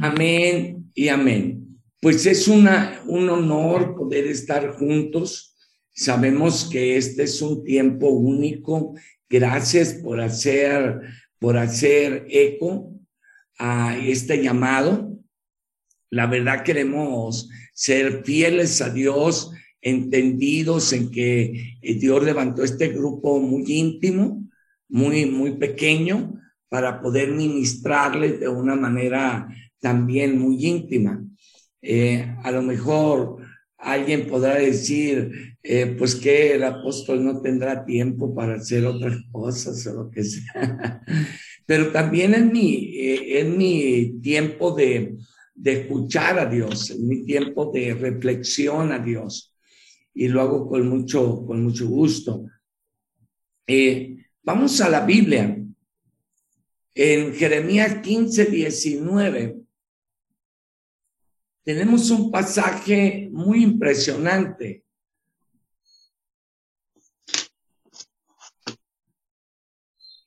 Amén y amén. Pues es una, un honor poder estar juntos. Sabemos que este es un tiempo único. Gracias por hacer, por hacer eco a este llamado. La verdad queremos ser fieles a Dios, entendidos en que Dios levantó este grupo muy íntimo, muy, muy pequeño, para poder ministrarles de una manera también muy íntima. Eh, a lo mejor alguien podrá decir, eh, pues que el apóstol no tendrá tiempo para hacer otras cosas o lo que sea. Pero también en mi, eh, en mi tiempo de, de escuchar a Dios, en mi tiempo de reflexión a Dios. Y lo hago con mucho, con mucho gusto. vamos a la Biblia en Jeremías 15, 19, tenemos un pasaje muy impresionante.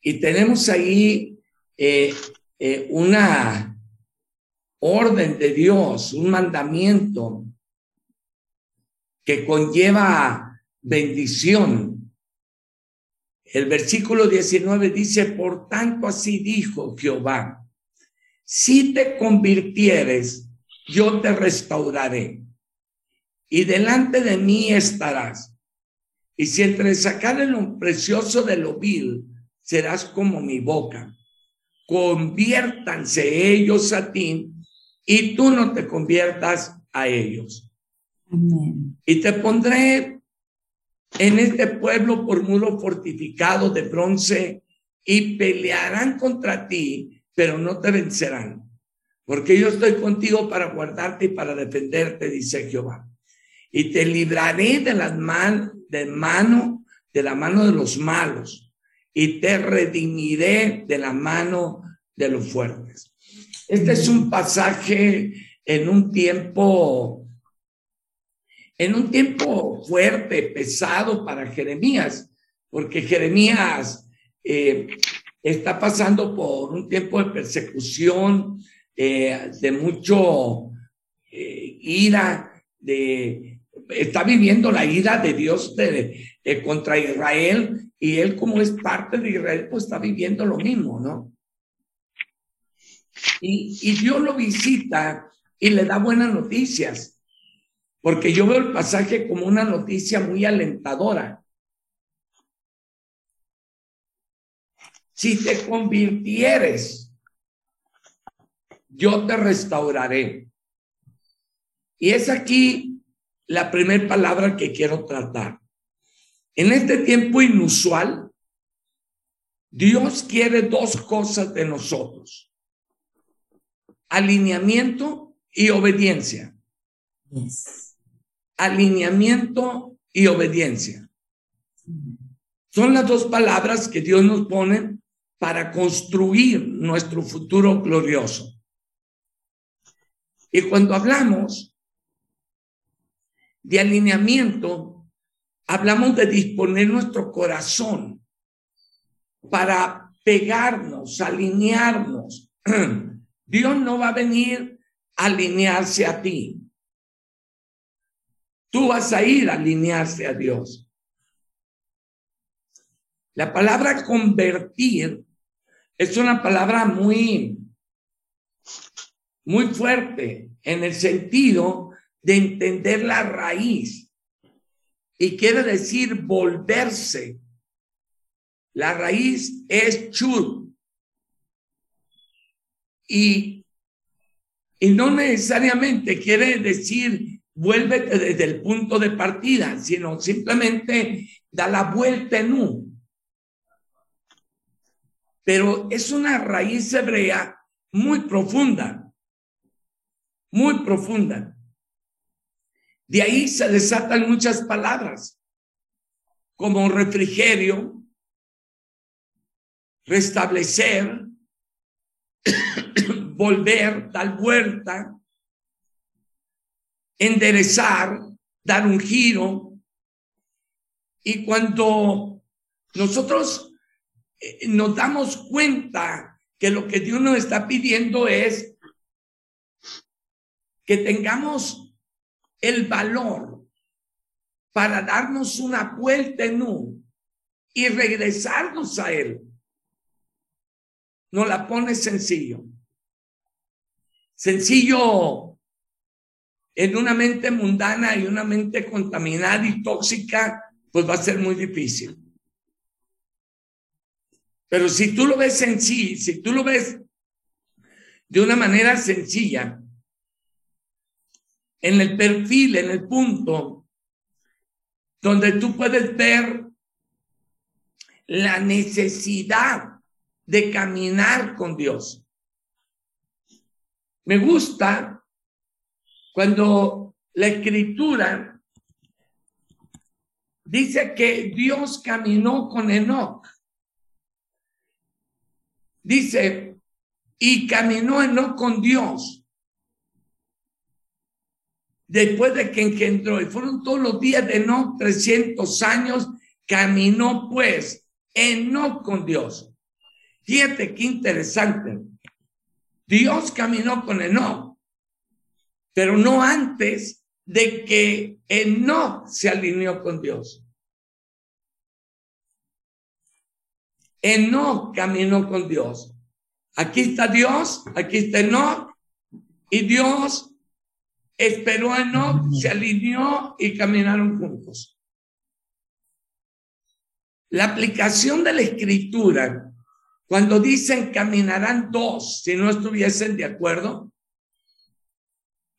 Y tenemos ahí eh, eh, una orden de Dios, un mandamiento que conlleva bendición. El versículo 19 dice, por tanto así dijo Jehová, si te convirtieres, yo te restauraré y delante de mí estarás. Y si entre sacar lo precioso de lo vil, serás como mi boca. Conviértanse ellos a ti y tú no te conviertas a ellos. Y te pondré en este pueblo por muro fortificado de bronce y pelearán contra ti, pero no te vencerán, porque yo estoy contigo para guardarte y para defenderte, dice Jehová. Y te libraré de las man de la mano de los malos y te redimiré de la mano de los fuertes. Este es un pasaje en un tiempo en un tiempo fuerte, pesado para Jeremías, porque Jeremías eh, está pasando por un tiempo de persecución, eh, de mucho eh, ira, de, está viviendo la ira de Dios de, contra Israel y él como es parte de Israel, pues está viviendo lo mismo, ¿no? Y, y Dios lo visita y le da buenas noticias porque yo veo el pasaje como una noticia muy alentadora. Si te convirtieres, yo te restauraré. Y es aquí la primera palabra que quiero tratar. En este tiempo inusual, Dios quiere dos cosas de nosotros. Alineamiento y obediencia alineamiento y obediencia. Son las dos palabras que Dios nos pone para construir nuestro futuro glorioso. Y cuando hablamos de alineamiento, hablamos de disponer nuestro corazón para pegarnos, alinearnos. Dios no va a venir a alinearse a ti. Tú vas a ir a alinearse a Dios. La palabra convertir es una palabra muy, muy fuerte en el sentido de entender la raíz. Y quiere decir volverse. La raíz es chud. Y, y no necesariamente quiere decir vuélvete desde el punto de partida, sino simplemente da la vuelta en. Pero es una raíz hebrea muy profunda, muy profunda. De ahí se desatan muchas palabras, como refrigerio, restablecer, volver, dar vuelta, enderezar, dar un giro. Y cuando nosotros eh, nos damos cuenta que lo que Dios nos está pidiendo es que tengamos el valor para darnos una vuelta en un y regresarnos a Él. No la pone sencillo. Sencillo en una mente mundana y una mente contaminada y tóxica, pues va a ser muy difícil. Pero si tú lo ves sencillo, si tú lo ves de una manera sencilla, en el perfil, en el punto donde tú puedes ver la necesidad de caminar con Dios. Me gusta cuando la escritura dice que Dios caminó con Enoch. Dice, y caminó Enoch con Dios. Después de que engendró, y fueron todos los días de Enoch, 300 años, caminó pues Enoch con Dios. Fíjate qué interesante. Dios caminó con Enoch, pero no antes de que Enoch se alineó con Dios. Enoch caminó con Dios. Aquí está Dios, aquí está Enoch, y Dios esperó a Enoch, se alineó y caminaron juntos. La aplicación de la escritura, cuando dicen caminarán dos si no estuviesen de acuerdo,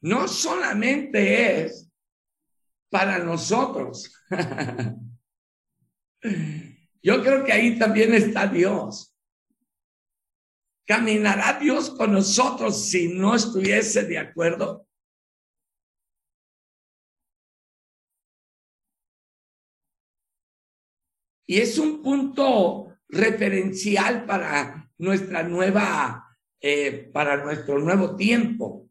no solamente es para nosotros. Yo creo que ahí también está Dios. ¿Caminará Dios con nosotros si no estuviese de acuerdo? Y es un punto referencial para nuestra nueva, eh, para nuestro nuevo tiempo.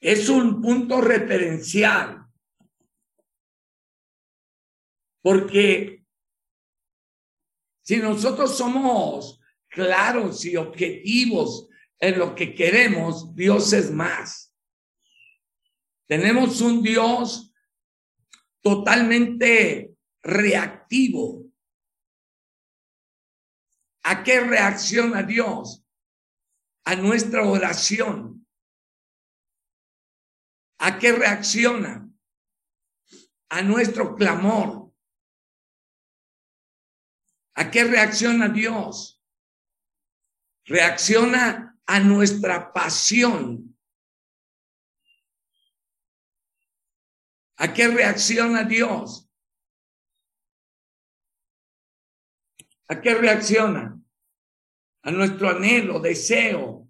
Es un punto referencial porque si nosotros somos claros y objetivos en lo que queremos, Dios es más. Tenemos un Dios totalmente reactivo. ¿A qué reacciona Dios? A nuestra oración. ¿A qué reacciona? A nuestro clamor. ¿A qué reacciona Dios? Reacciona a nuestra pasión. ¿A qué reacciona Dios? ¿A qué reacciona? A nuestro anhelo, deseo,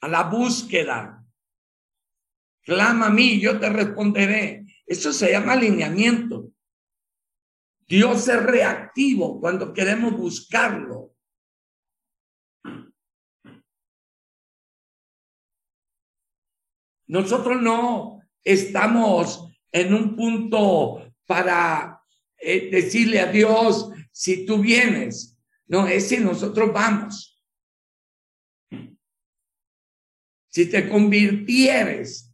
a la búsqueda. Clama a mí, yo te responderé. Eso se llama alineamiento. Dios es reactivo cuando queremos buscarlo. Nosotros no estamos en un punto para eh, decirle a Dios si tú vienes. No, es si nosotros vamos. Si te convirtieres,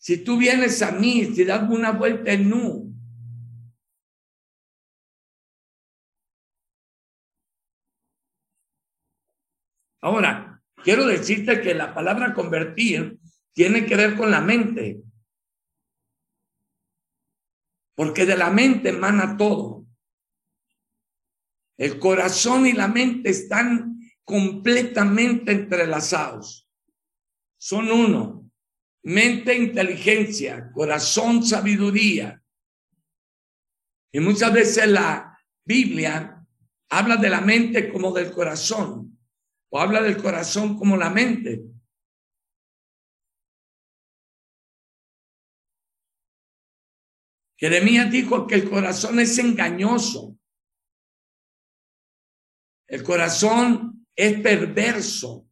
si tú vienes a mí, si das una vuelta en nu, Ahora, quiero decirte que la palabra convertir tiene que ver con la mente. Porque de la mente emana todo. El corazón y la mente están completamente entrelazados. Son uno. Mente, inteligencia, corazón, sabiduría. Y muchas veces la Biblia habla de la mente como del corazón o habla del corazón como la mente. Jeremías dijo que el corazón es engañoso. El corazón es perverso.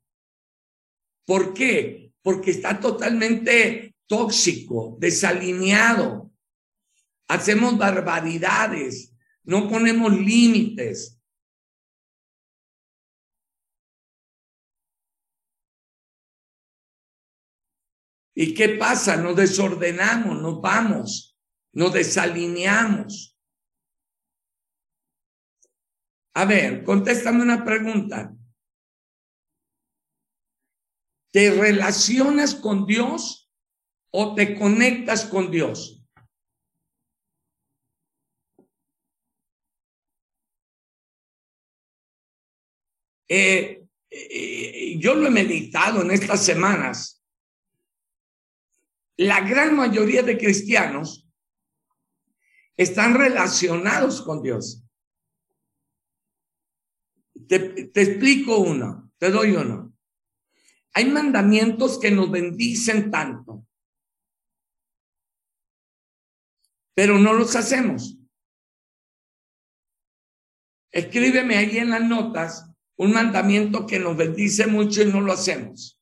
¿Por qué? porque está totalmente tóxico, desalineado. Hacemos barbaridades, no ponemos límites. ¿Y qué pasa? Nos desordenamos, nos vamos, nos desalineamos. A ver, contéstame una pregunta. ¿Te relacionas con Dios o te conectas con Dios? Eh, eh, yo lo he meditado en estas semanas. La gran mayoría de cristianos están relacionados con Dios. Te, te explico uno, te doy uno. Hay mandamientos que nos bendicen tanto, pero no los hacemos. Escríbeme ahí en las notas un mandamiento que nos bendice mucho y no lo hacemos.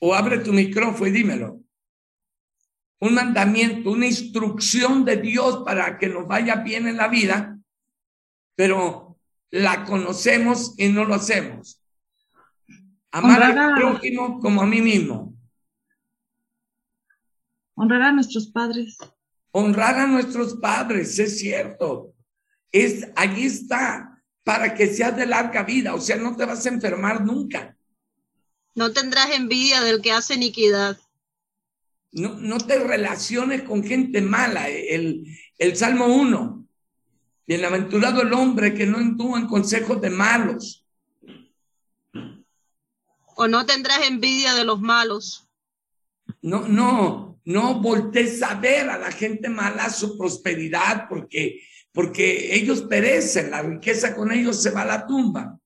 O abre tu micrófono y dímelo. Un mandamiento, una instrucción de Dios para que nos vaya bien en la vida, pero la conocemos y no lo hacemos. Amar al prójimo como a mí mismo. Honrar a nuestros padres. Honrar a nuestros padres, es cierto es, allí está, para que seas de larga vida, o sea, no te vas a enfermar nunca. No tendrás envidia del que hace iniquidad. No, no te relaciones con gente mala. El, el Salmo 1. Bienaventurado el hombre que no entuvo en consejos de malos. O no tendrás envidia de los malos. No, no, no voltees a ver a la gente mala su prosperidad porque porque ellos perecen, la riqueza con ellos se va a la tumba.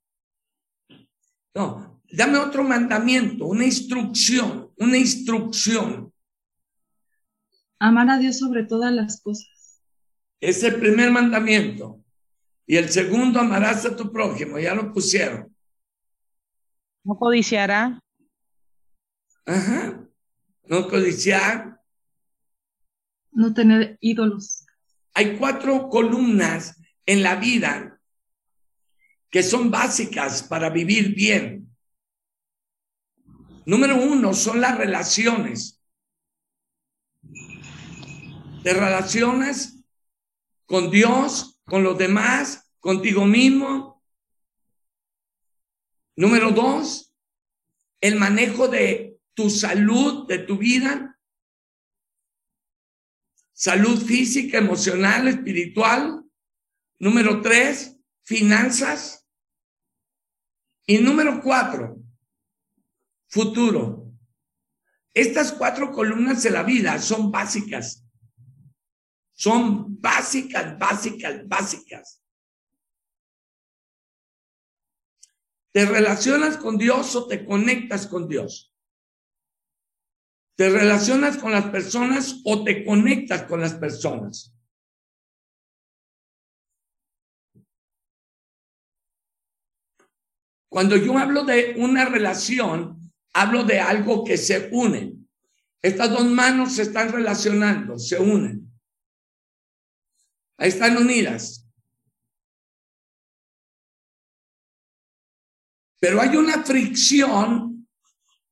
No, dame otro mandamiento, una instrucción, una instrucción. Amar a Dios sobre todas las cosas. Es el primer mandamiento. Y el segundo, amarás a tu prójimo, ya lo pusieron. No codiciará. Ajá. No codiciar. No tener ídolos. Hay cuatro columnas en la vida que son básicas para vivir bien. Número uno son las relaciones. Te relaciones con Dios, con los demás, contigo mismo. Número dos, el manejo de tu salud, de tu vida salud física, emocional, espiritual. Número tres, finanzas. Y número cuatro, futuro. Estas cuatro columnas de la vida son básicas. Son básicas, básicas, básicas. ¿Te relacionas con Dios o te conectas con Dios? ¿Te relacionas con las personas o te conectas con las personas? Cuando yo hablo de una relación, hablo de algo que se une. Estas dos manos se están relacionando, se unen. Ahí están unidas. Pero hay una fricción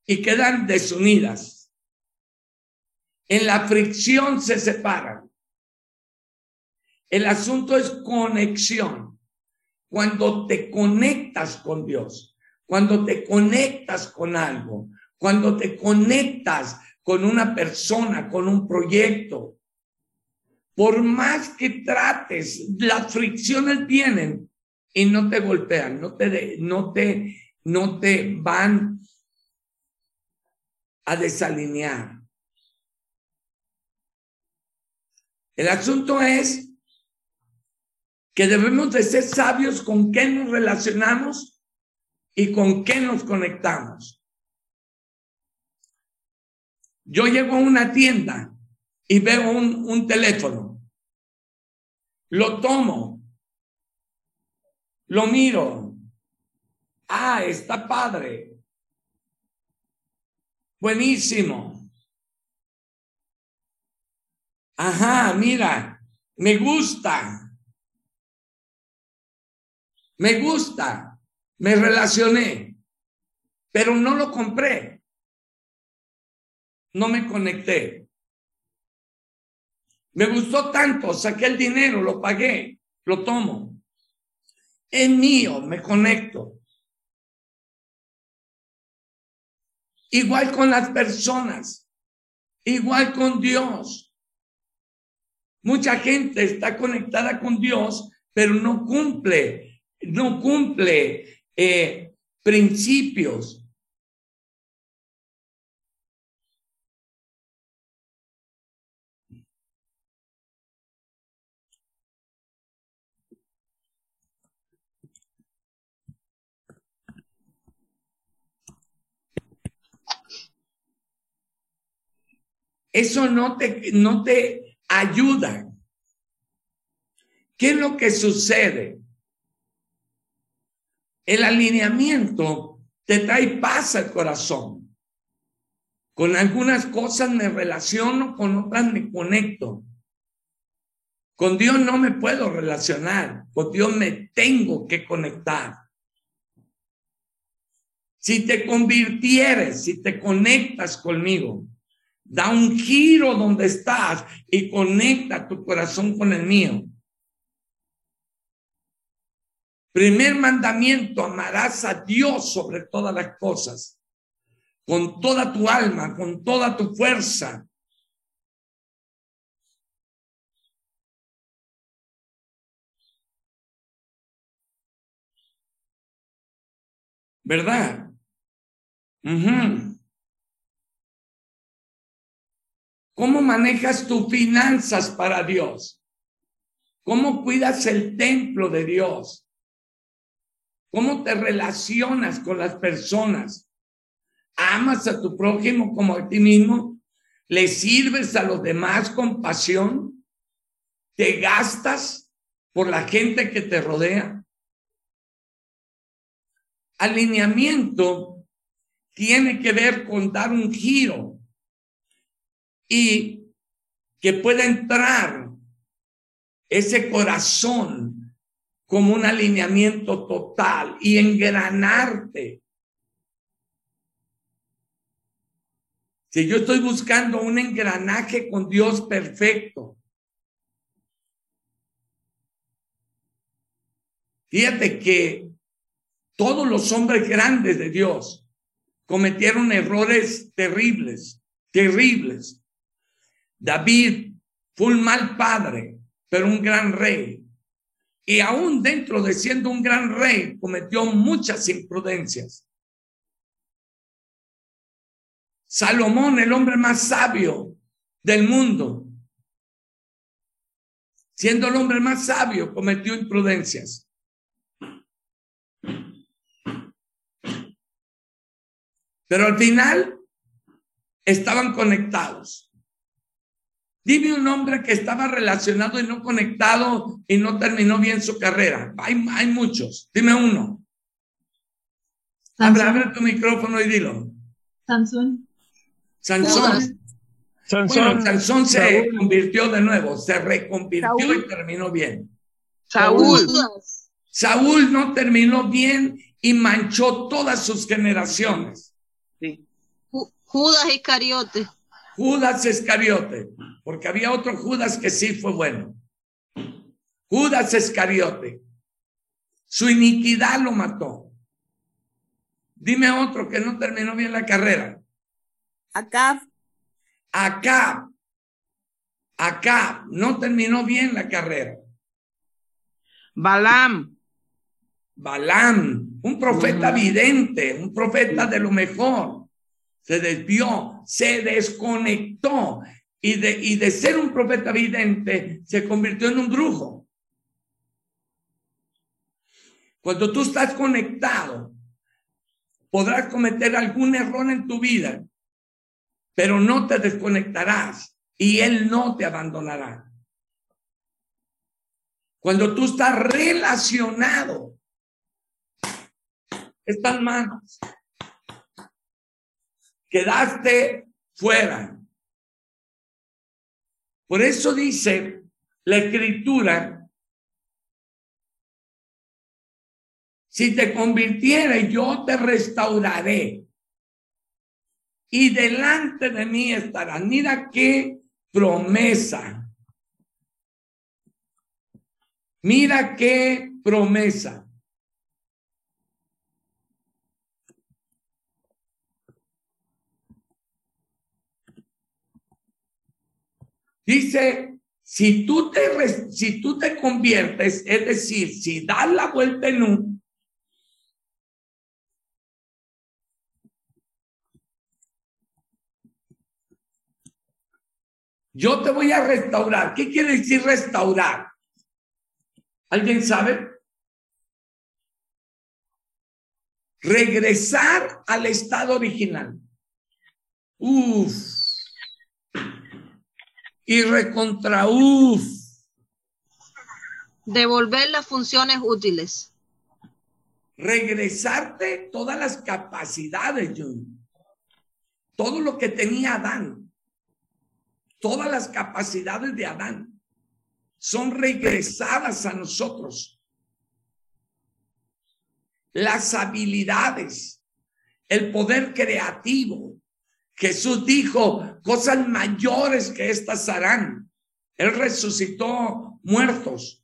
y quedan desunidas. En la fricción se separan. El asunto es conexión. Cuando te conectas con Dios, cuando te conectas con algo, cuando te conectas con una persona, con un proyecto, por más que trates, las fricciones vienen y no te golpean, no te, no te, no te van a desalinear. El asunto es que debemos de ser sabios con qué nos relacionamos y con qué nos conectamos. Yo llego a una tienda y veo un, un teléfono. Lo tomo. Lo miro. Ah, está padre. Buenísimo. Ajá, mira, me gusta. Me gusta. Me relacioné, pero no lo compré. no me conecté. Me gustó tanto, saqué el dinero, lo pagué, lo tomo. Es mío, me conecto. Igual con las personas, igual con Dios. Mucha gente está conectada con Dios, pero no cumple, no cumple eh, principios, Eso no te, no te ayuda. ¿Qué es lo que sucede? El alineamiento te trae paz al corazón. Con algunas cosas me relaciono, con otras me conecto. Con Dios no me puedo relacionar, con Dios me tengo que conectar. Si te convirtieres, si te conectas conmigo, Da un giro donde estás y conecta tu corazón con el mío. Primer mandamiento, amarás a Dios sobre todas las cosas, con toda tu alma, con toda tu fuerza. ¿Verdad? ¿Cómo manejas tus finanzas para Dios? ¿Cómo cuidas el templo de Dios? ¿Cómo te relacionas con las personas? ¿Amas a tu prójimo como a ti mismo? ¿Le sirves a los demás con pasión? ¿Te gastas por la gente que te rodea? Alineamiento tiene que ver con dar un giro y que pueda entrar ese corazón como un alineamiento total y engranarte. Si yo estoy buscando un engranaje con Dios perfecto, fíjate que todos los hombres grandes de Dios cometieron errores terribles, terribles. David fue un mal padre, pero un gran rey. Y aún dentro de siendo un gran rey, cometió muchas imprudencias. Salomón, el hombre más sabio del mundo, siendo el hombre más sabio, cometió imprudencias. Pero al final estaban conectados. Dime un hombre que estaba relacionado y no conectado y no terminó bien su carrera. Hay, hay muchos. Dime uno. Habla, tu micrófono y dilo. Sansón. Sansón. Sansón. Sansón se convirtió de nuevo, se reconvirtió y terminó bien. Saúl. Saúl no terminó bien y manchó todas sus generaciones. Sí. Judas Iscariote. Judas Iscariote, porque había otro Judas que sí fue bueno. Judas Iscariote, su iniquidad lo mató. Dime otro que no terminó bien la carrera. Acá. Acá. Acá no terminó bien la carrera. Balam. Balam, un profeta vidente, un profeta de lo mejor se desvió, se desconectó y de, y de ser un profeta vidente se convirtió en un brujo. Cuando tú estás conectado, podrás cometer algún error en tu vida, pero no te desconectarás y Él no te abandonará. Cuando tú estás relacionado, están manos quedaste fuera. Por eso dice la escritura, si te convirtiera, yo te restauraré. y delante de mí estarán. Mira qué promesa. Mira qué promesa. Dice, si tú te, si tú te conviertes, es decir, si das la vuelta en un, yo te voy a restaurar. ¿Qué quiere decir restaurar? ¿Alguien sabe? Regresar al estado original. Uf. Y recontra uf. Devolver las funciones útiles. Regresarte todas las capacidades, John. Todo lo que tenía Adán. Todas las capacidades de Adán son regresadas a nosotros. Las habilidades, el poder creativo. Jesús dijo, cosas mayores que estas harán. Él resucitó muertos.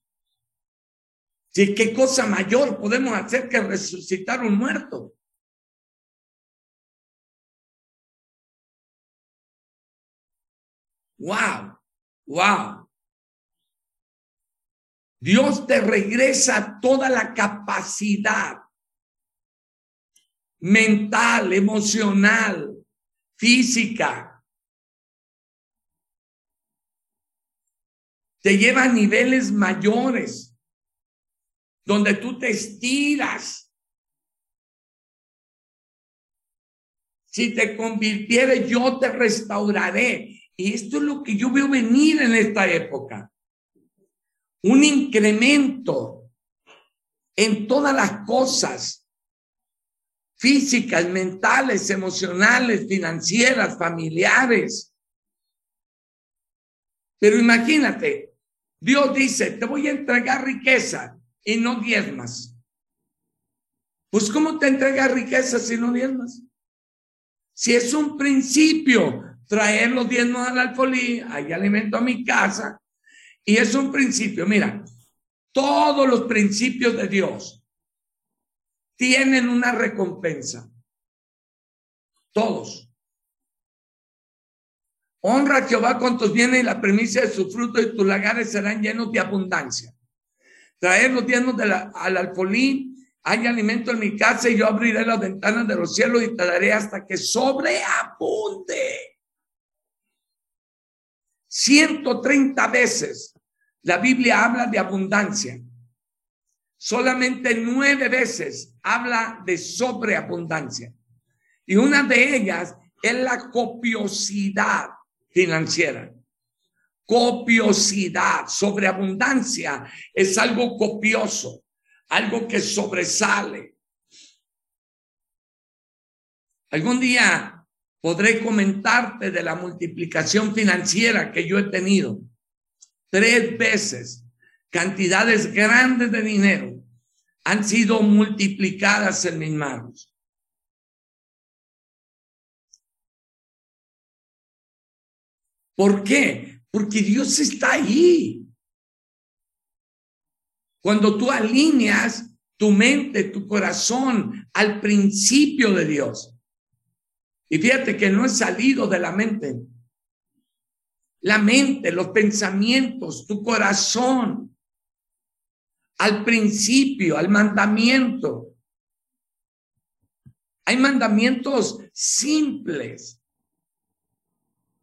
¿Sí? ¿Qué cosa mayor podemos hacer que resucitar un muerto? Wow, wow. Dios te regresa toda la capacidad mental, emocional, física. Te lleva a niveles mayores donde tú te estiras. Si te convirtieres, yo te restauraré. Y esto es lo que yo veo venir en esta época un incremento en todas las cosas físicas, mentales, emocionales, financieras, familiares. Pero imagínate, Dios dice, te voy a entregar riqueza y no diezmas. Pues ¿cómo te entrega riqueza si no diezmas? Si es un principio traer los diezmos al alfolí, hay alimento a mi casa, y es un principio, mira, todos los principios de Dios tienen una recompensa. Todos. Honra a Jehová con tus bienes y la premisa de su fruto y tus lagares serán llenos de abundancia. Traer los diezmos al alfolín, hay alimento en mi casa y yo abriré las ventanas de los cielos y te hasta que sobreabunde. 130 veces la Biblia habla de abundancia. Solamente nueve veces habla de sobreabundancia. Y una de ellas es la copiosidad financiera. Copiosidad, sobreabundancia es algo copioso, algo que sobresale. Algún día podré comentarte de la multiplicación financiera que yo he tenido tres veces cantidades grandes de dinero han sido multiplicadas en mis manos. ¿Por qué? Porque Dios está ahí. Cuando tú alineas tu mente, tu corazón al principio de Dios. Y fíjate que no he salido de la mente la mente, los pensamientos, tu corazón, al principio, al mandamiento. Hay mandamientos simples.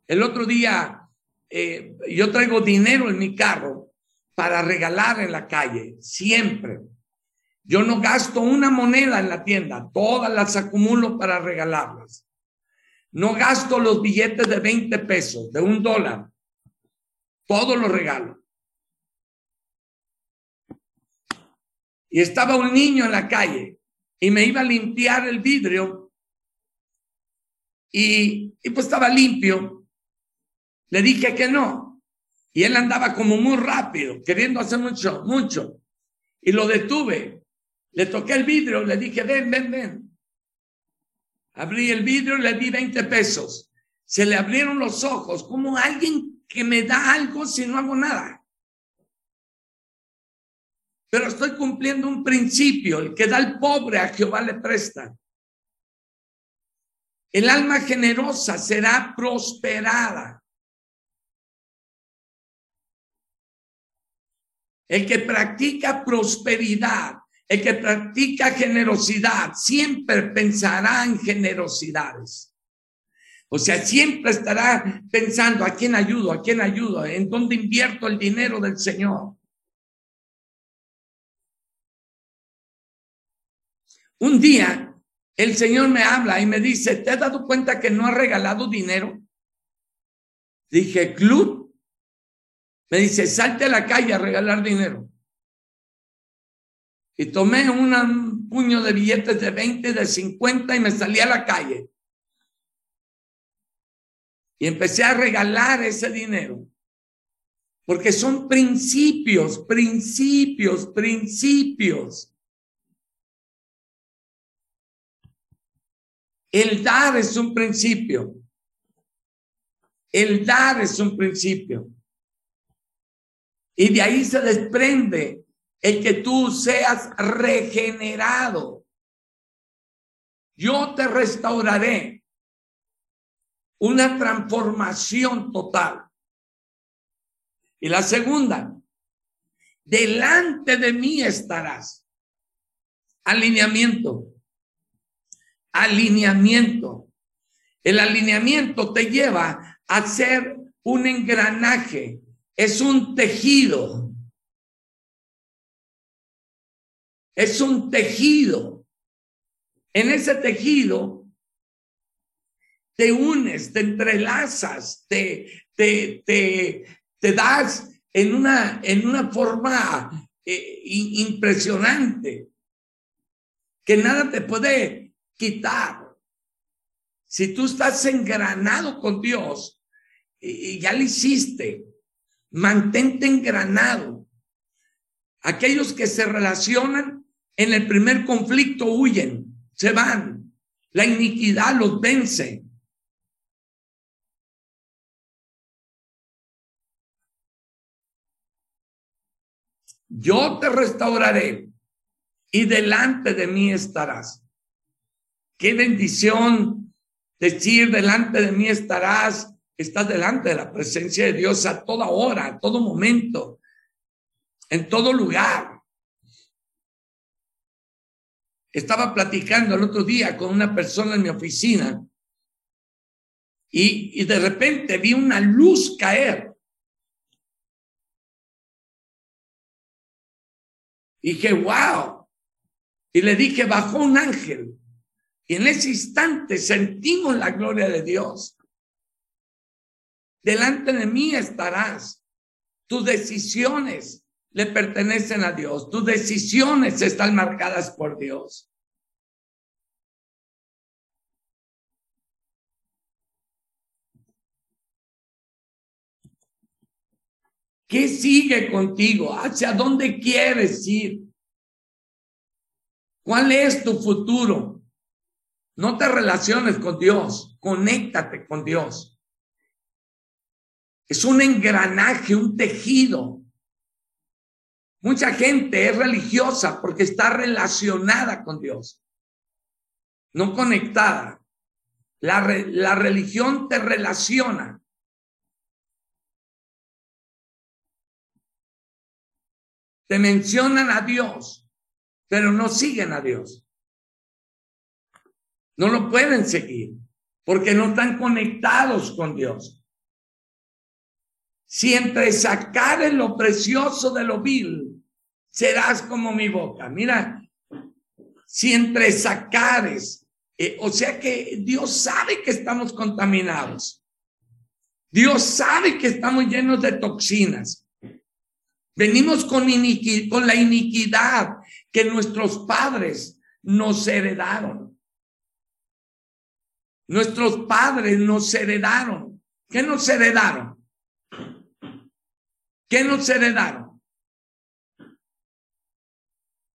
El otro día eh, yo traigo dinero en mi carro para regalar en la calle, siempre. Yo no gasto una moneda en la tienda, todas las acumulo para regalarlas. No gasto los billetes de 20 pesos, de un dólar. Todos los regalos. Y estaba un niño en la calle y me iba a limpiar el vidrio y, pues estaba limpio. Le dije que no. Y él andaba como muy rápido, queriendo hacer mucho, mucho. Y lo detuve. Le toqué el vidrio, le dije, ven, ven, ven. Abrí el vidrio le di 20 pesos. Se le abrieron los ojos como alguien que me da algo si no hago nada. Pero estoy cumpliendo un principio, el que da al pobre a Jehová le presta. El alma generosa será prosperada. El que practica prosperidad, el que practica generosidad, siempre pensará en generosidades. O sea, siempre estará pensando a quién ayudo, a quién ayudo, en dónde invierto el dinero del Señor. Un día el Señor me habla y me dice, ¿te has dado cuenta que no has regalado dinero? Dije, club. Me dice, salte a la calle a regalar dinero. Y tomé un puño de billetes de 20, de 50 y me salí a la calle. Y empecé a regalar ese dinero. Porque son principios, principios, principios. El dar es un principio. El dar es un principio. Y de ahí se desprende el que tú seas regenerado. Yo te restauraré. Una transformación total. Y la segunda, delante de mí estarás. Alineamiento alineamiento. El alineamiento te lleva a ser un engranaje, es un tejido. Es un tejido. En ese tejido te unes, te entrelazas, te, te, te, das en una, en una forma eh, impresionante que nada te puede quitar. Si tú estás engranado con Dios y ya lo hiciste, mantente engranado. Aquellos que se relacionan en el primer conflicto huyen, se van. La iniquidad los vence. Yo te restauraré y delante de mí estarás. Qué bendición decir delante de mí estarás, estás delante de la presencia de Dios a toda hora, a todo momento, en todo lugar. Estaba platicando el otro día con una persona en mi oficina y, y de repente vi una luz caer. Y dije, wow. Y le dije, bajó un ángel. Y en ese instante sentimos la gloria de Dios. Delante de mí estarás. Tus decisiones le pertenecen a Dios. Tus decisiones están marcadas por Dios. ¿Qué sigue contigo? ¿Hacia dónde quieres ir? ¿Cuál es tu futuro? No te relaciones con Dios, conéctate con Dios. Es un engranaje, un tejido. Mucha gente es religiosa porque está relacionada con Dios, no conectada. La, la religión te relaciona. Te mencionan a Dios, pero no siguen a Dios. No lo pueden seguir porque no están conectados con Dios. Si entre sacares lo precioso de lo vil, serás como mi boca. Mira, si entre sacares, eh, o sea que Dios sabe que estamos contaminados. Dios sabe que estamos llenos de toxinas. Venimos con, con la iniquidad que nuestros padres nos heredaron. Nuestros padres nos heredaron. ¿Qué nos heredaron? ¿Qué nos heredaron?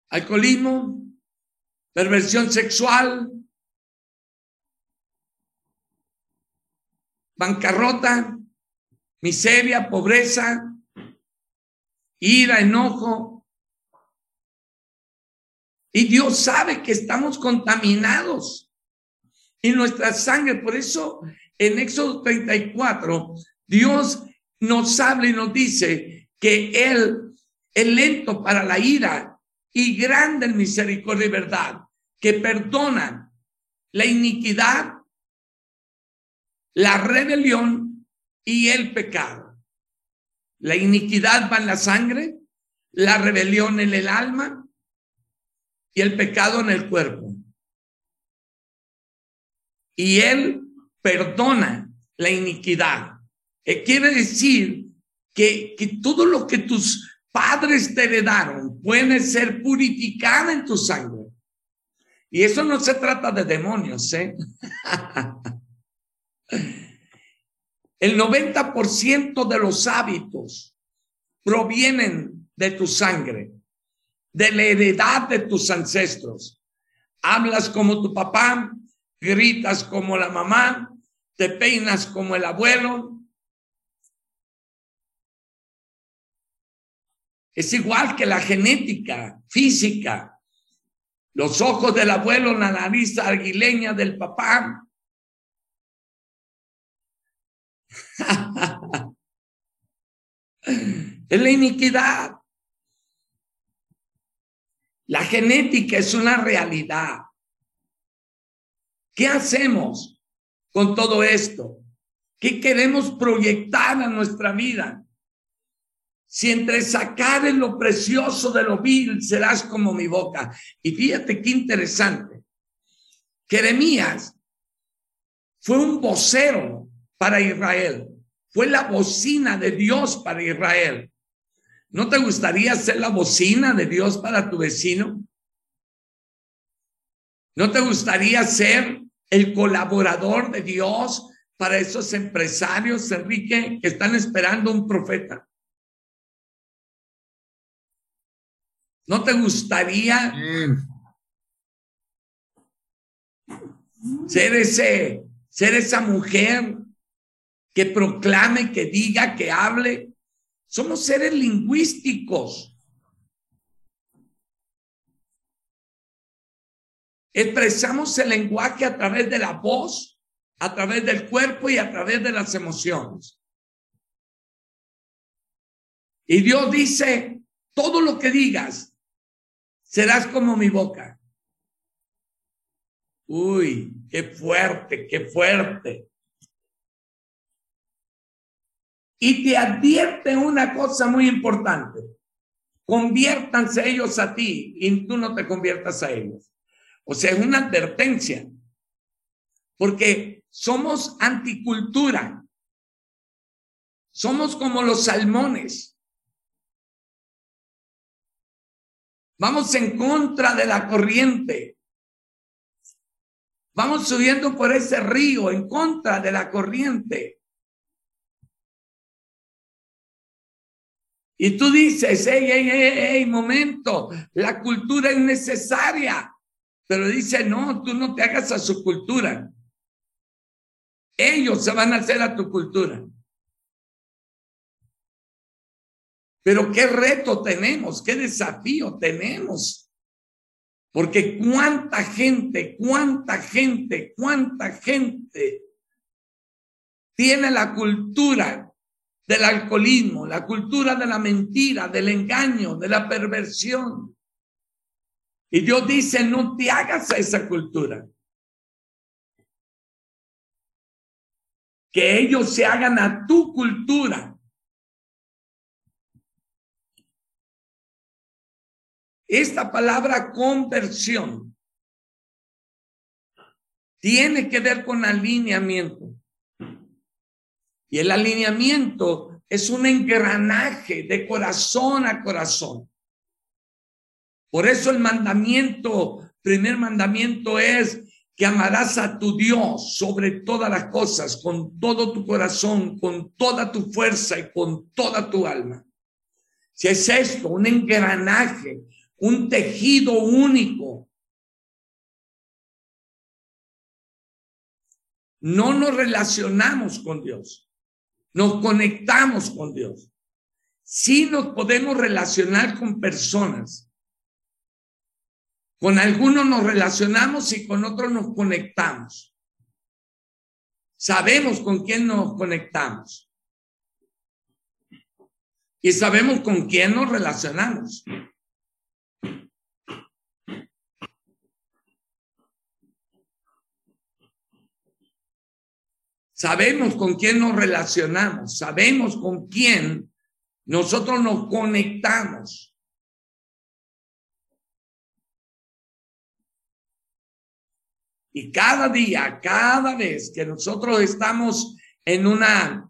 Alcoholismo, perversión sexual, bancarrota, miseria, pobreza, ira, enojo. Y Dios sabe que estamos contaminados y nuestra sangre. Por eso en Éxodo 34, Dios nos habla y nos dice que Él es lento para la ira y grande en misericordia y verdad, que perdona la iniquidad, la rebelión y el pecado. La iniquidad va en la sangre, la rebelión en el alma y el pecado en el cuerpo. Y Él perdona la iniquidad. Eh, quiere decir que, que todo lo que tus padres te heredaron puede ser purificada en tu sangre. Y eso no se trata de demonios, ¿eh? El 90% de los hábitos provienen de tu sangre, de la heredad de tus ancestros. Hablas como tu papá, gritas como la mamá, te peinas como el abuelo. Es igual que la genética física. Los ojos del abuelo, la nariz arguileña del papá. es la iniquidad. La genética es una realidad. ¿Qué hacemos con todo esto? ¿Qué queremos proyectar a nuestra vida? Si entre sacar en lo precioso de lo vil serás como mi boca. Y fíjate qué interesante. Jeremías fue un vocero para Israel. Fue la bocina de Dios para Israel. ¿No te gustaría ser la bocina de Dios para tu vecino? ¿No te gustaría ser el colaborador de Dios para esos empresarios, Enrique, que están esperando un profeta? ¿No te gustaría ser ese, ser esa mujer que proclame, que diga, que hable? Somos seres lingüísticos. Expresamos el lenguaje a través de la voz, a través del cuerpo y a través de las emociones. Y Dios dice, todo lo que digas, serás como mi boca. Uy, qué fuerte, qué fuerte. Y te advierte una cosa muy importante. Conviértanse ellos a ti y tú no te conviertas a ellos. O sea, es una advertencia, porque somos anticultura. Somos como los salmones. Vamos en contra de la corriente. Vamos subiendo por ese río en contra de la corriente. Y tú dices, hey, hey, hey, hey, momento, la cultura es necesaria. Pero dice, no, tú no te hagas a su cultura. Ellos se van a hacer a tu cultura. Pero qué reto tenemos, qué desafío tenemos. Porque cuánta gente, cuánta gente, cuánta gente tiene la cultura del alcoholismo, la cultura de la mentira, del engaño, de la perversión. Y Dios dice, no te hagas esa cultura. Que ellos se hagan a tu cultura. Esta palabra conversión tiene que ver con alineamiento. Y el alineamiento es un engranaje de corazón a corazón. Por eso el mandamiento, primer mandamiento es que amarás a tu Dios sobre todas las cosas, con todo tu corazón, con toda tu fuerza y con toda tu alma. Si es esto, un engranaje, un tejido único. no nos relacionamos con Dios, nos conectamos con Dios. Sí nos podemos relacionar con personas. Con algunos nos relacionamos y con otros nos conectamos. Sabemos con quién nos conectamos. Y sabemos con quién nos relacionamos. Sabemos con quién nos relacionamos, sabemos con quién nosotros nos conectamos. Y cada día, cada vez que nosotros estamos en una,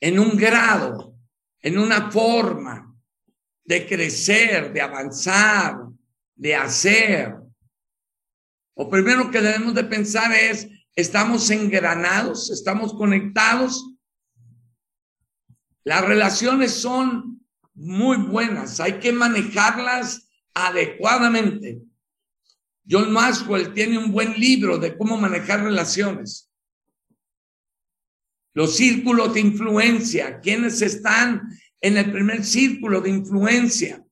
en un grado, en una forma de crecer, de avanzar, de hacer, lo primero que debemos de pensar es estamos engranados, estamos conectados. Las relaciones son muy buenas, hay que manejarlas adecuadamente. John Maxwell tiene un buen libro de cómo manejar relaciones. Los círculos de influencia, quienes están en el primer círculo de influencia,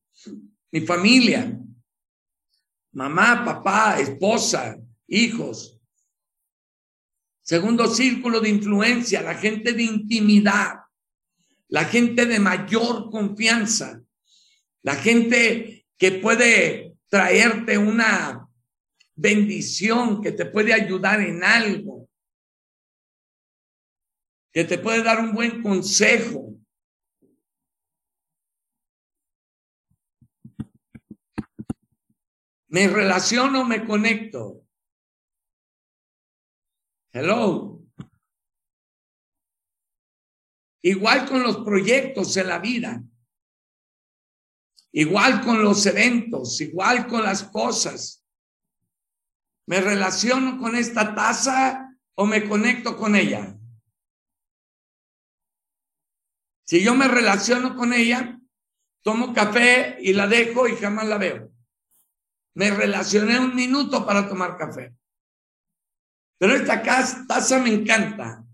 mi familia, mamá, papá, esposa, hijos, Segundo círculo de influencia, la gente de intimidad, la gente de mayor confianza, la gente que puede traerte una bendición, que te puede ayudar en algo, que te puede dar un buen consejo. Me relaciono, me conecto. Hello. Igual con los proyectos en la vida. Igual con los eventos, igual con las cosas. ¿Me relaciono con esta taza o me conecto con ella? Si yo me relaciono con ella, tomo café y la dejo y jamás la veo. Me relacioné un minuto para tomar café. Pero esta taza me encanta.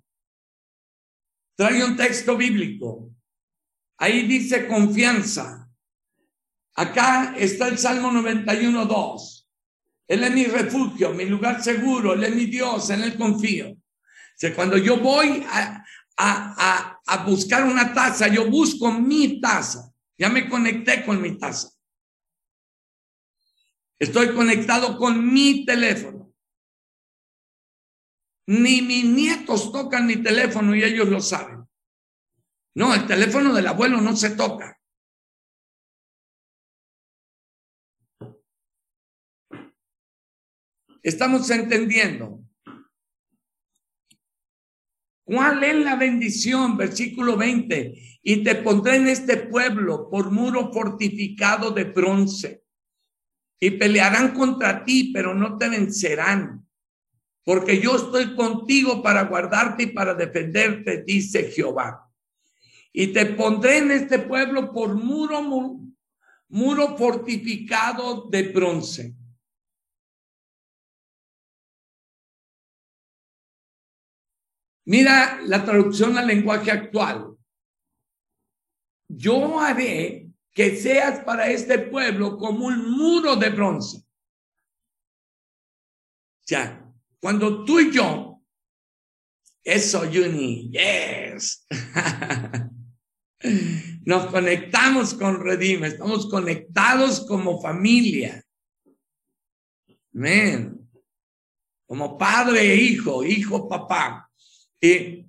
Trae un texto bíblico. Ahí dice confianza. Acá está el Salmo 91, 2. Él es mi refugio, mi lugar seguro, Él es mi Dios, en Él confío. O cuando yo voy a, a, a buscar una taza, yo busco mi taza. Ya me conecté con mi taza. Estoy conectado con mi teléfono. Ni mis nietos tocan mi teléfono y ellos lo saben. No, el teléfono del abuelo no se toca. Estamos entendiendo. ¿Cuál es la bendición? Versículo 20. Y te pondré en este pueblo por muro fortificado de bronce. Y pelearán contra ti, pero no te vencerán porque yo estoy contigo para guardarte y para defenderte, dice Jehová. Y te pondré en este pueblo por muro, muro, fortificado de bronce. Mira la traducción al lenguaje actual. Yo haré que seas para este pueblo como un muro de bronce. Ya, cuando tú y yo, eso, Juni, yes, nos conectamos con Redim, estamos conectados como familia. Amén. Como padre e hijo, hijo, papá. Y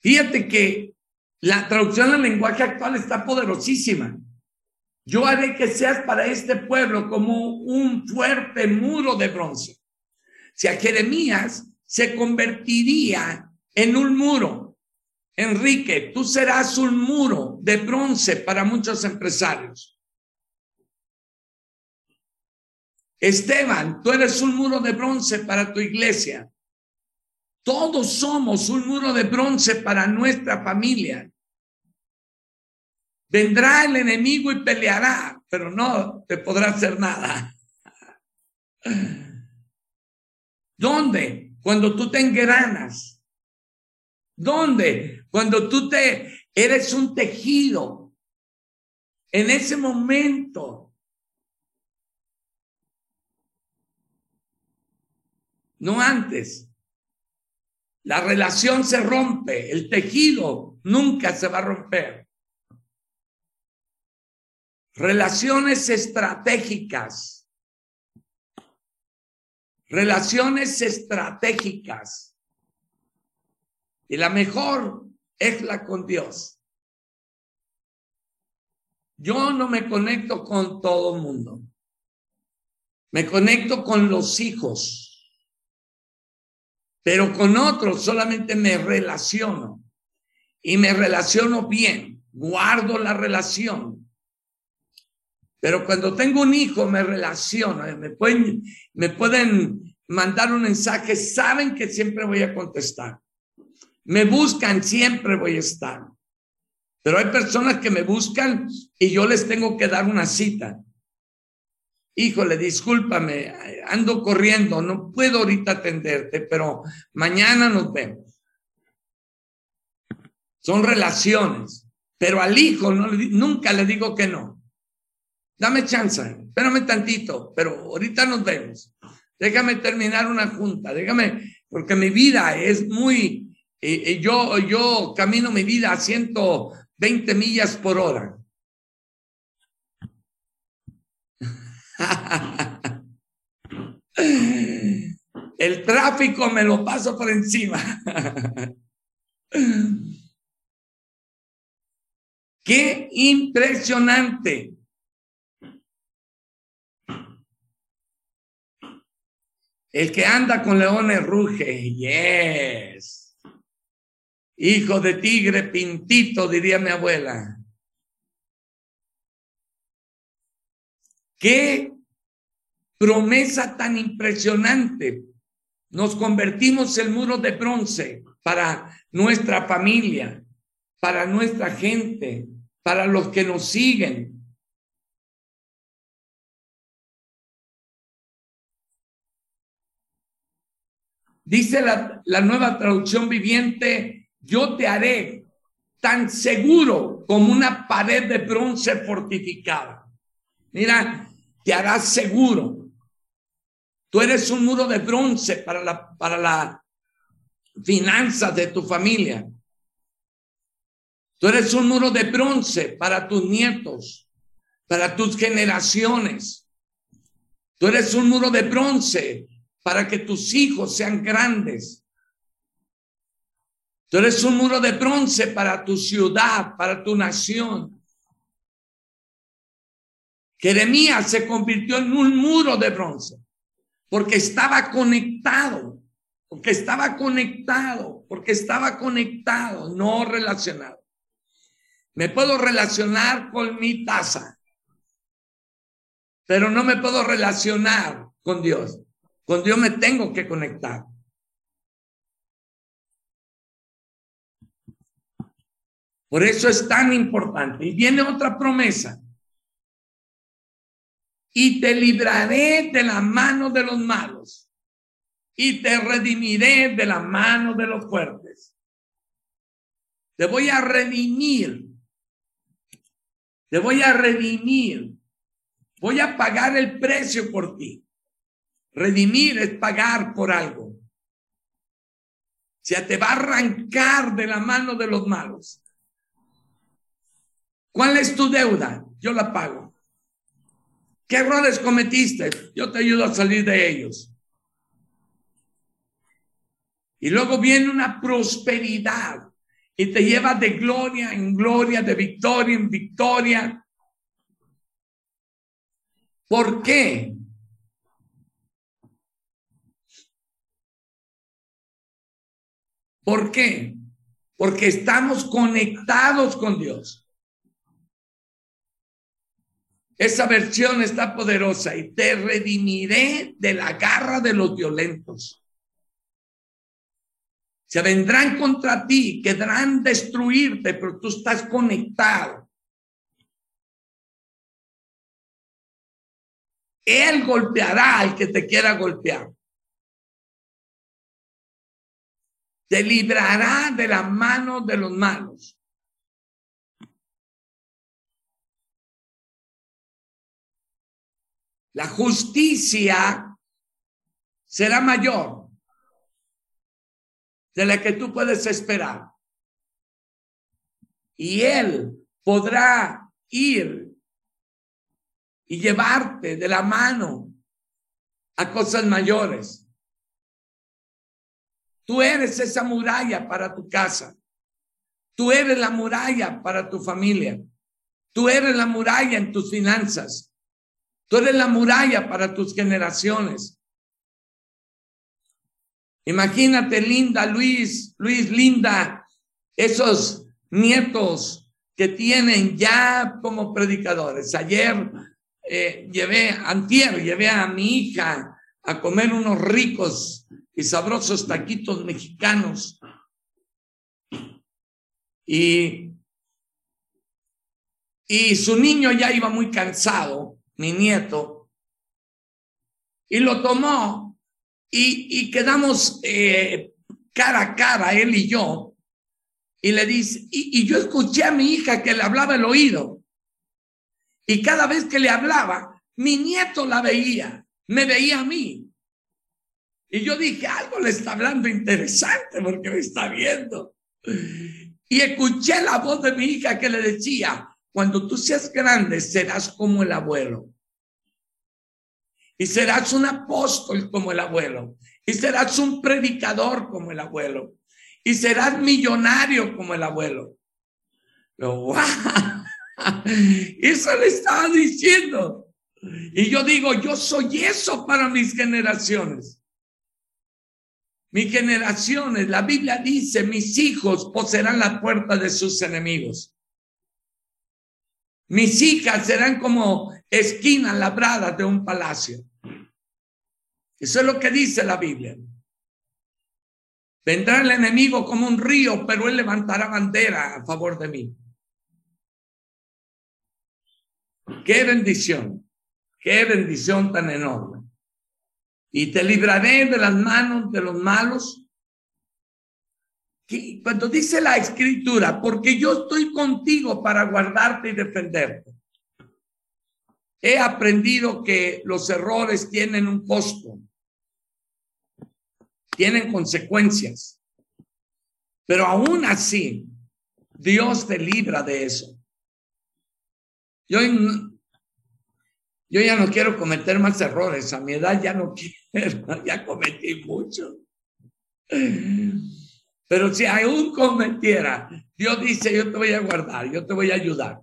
fíjate que la traducción al lenguaje actual está poderosísima. Yo haré que seas para este pueblo como un fuerte muro de bronce. Si a Jeremías se convertiría en un muro. Enrique, tú serás un muro de bronce para muchos empresarios. Esteban, tú eres un muro de bronce para tu iglesia. Todos somos un muro de bronce para nuestra familia. Vendrá el enemigo y peleará, pero no te podrá hacer nada. ¿Dónde? Cuando tú te engranas. ¿Dónde? Cuando tú te eres un tejido. En ese momento. No antes. La relación se rompe, el tejido nunca se va a romper. Relaciones estratégicas. Relaciones estratégicas. Y la mejor es la con Dios. Yo no me conecto con todo el mundo. Me conecto con los hijos pero con otros solamente me relaciono y me relaciono bien, guardo la relación. Pero cuando tengo un hijo me relaciono, me pueden, me pueden mandar un mensaje, saben que siempre voy a contestar. Me buscan, siempre voy a estar. Pero hay personas que me buscan y yo les tengo que dar una cita híjole, discúlpame, ando corriendo, no puedo ahorita atenderte, pero mañana nos vemos. Son relaciones, pero al hijo nunca le digo que no. Dame chance, espérame tantito, pero ahorita nos vemos. Déjame terminar una junta, déjame, porque mi vida es muy, eh, eh, yo, yo camino mi vida a 120 millas por hora. El tráfico me lo paso por encima. Qué impresionante. El que anda con leones ruge. Yes. Hijo de tigre pintito, diría mi abuela. Qué promesa tan impresionante. Nos convertimos en muro de bronce para nuestra familia, para nuestra gente, para los que nos siguen. Dice la, la nueva traducción viviente, yo te haré tan seguro como una pared de bronce fortificada. Mira, te harás seguro. Tú eres un muro de bronce para la, para la finanza de tu familia. Tú eres un muro de bronce para tus nietos, para tus generaciones. Tú eres un muro de bronce para que tus hijos sean grandes. Tú eres un muro de bronce para tu ciudad, para tu nación. Jeremías se convirtió en un muro de bronce porque estaba conectado, porque estaba conectado, porque estaba conectado, no relacionado. Me puedo relacionar con mi taza, pero no me puedo relacionar con Dios. Con Dios me tengo que conectar. Por eso es tan importante. Y viene otra promesa y te libraré de la mano de los malos y te redimiré de la mano de los fuertes. Te voy a redimir. Te voy a redimir. Voy a pagar el precio por ti. Redimir es pagar por algo. O sea, te va a arrancar de la mano de los malos. ¿Cuál es tu deuda? Yo la pago. ¿Qué errores cometiste? Yo te ayudo a salir de ellos. Y luego viene una prosperidad y te lleva de gloria en gloria, de victoria en victoria. ¿Por qué? ¿Por qué? Porque estamos conectados con Dios. Esa versión está poderosa y te redimiré de la garra de los violentos. Se vendrán contra ti, quedarán destruirte, pero tú estás conectado. Él golpeará al que te quiera golpear. te librará de la mano de los malos. La justicia será mayor de la que tú puedes esperar. Y Él podrá ir y llevarte de la mano a cosas mayores. Tú eres esa muralla para tu casa. Tú eres la muralla para tu familia. Tú eres la muralla en tus finanzas. Tú eres la muralla para tus generaciones. Imagínate, Linda, Luis, Luis, Linda, esos nietos que tienen ya como predicadores. Ayer eh, llevé, antier, llevé a mi hija a comer unos ricos y sabrosos taquitos mexicanos. Y, y su niño ya iba muy cansado, mi nieto, y lo tomó y, quedamos eh, cara a cara, él y yo, y le dice, y, y yo escuché a mi hija que le hablaba el oído, y cada vez que le hablaba, mi nieto la veía, me veía a mí. Y yo dije, algo le está hablando interesante porque me está viendo. Y escuché la voz de mi hija que le decía, cuando tú seas grande serás como el abuelo. Y serás un apóstol como el abuelo. Y serás un predicador como el abuelo. Y serás millonario como el abuelo. ¡Wow! Eso le estaba diciendo. Y yo digo, yo soy eso para mis generaciones. Mis generaciones, la Biblia dice, mis hijos poseerán la puerta de sus enemigos. Mis hijas serán como esquinas labradas de un palacio. Eso es lo que dice la Biblia. Vendrá el enemigo como un río, pero él levantará bandera a favor de mí. Qué bendición, qué bendición tan enorme y te libraré de las manos de los malos. Cuando dice la escritura, porque yo estoy contigo para guardarte y defenderte. He aprendido que los errores tienen un costo, tienen consecuencias, pero aún así, Dios te libra de eso. Yo yo ya no quiero cometer más errores, a mi edad ya no quiero, ya cometí mucho. Pero si aún cometiera, Dios dice, yo te voy a guardar, yo te voy a ayudar.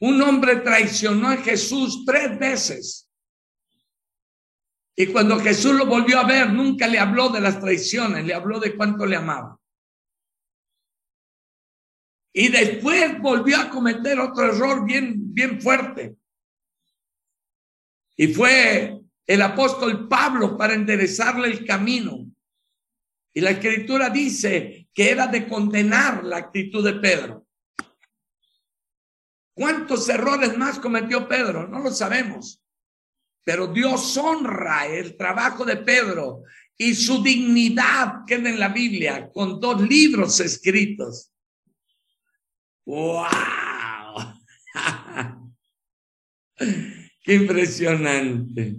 Un hombre traicionó a Jesús tres veces. Y cuando Jesús lo volvió a ver, nunca le habló de las traiciones, le habló de cuánto le amaba. Y después volvió a cometer otro error bien, bien fuerte. Y fue el apóstol Pablo para enderezarle el camino. Y la escritura dice que era de condenar la actitud de Pedro. ¿Cuántos errores más cometió Pedro? No lo sabemos. Pero Dios honra el trabajo de Pedro y su dignidad queda en la Biblia con dos libros escritos. ¡Wow! ¡Qué impresionante!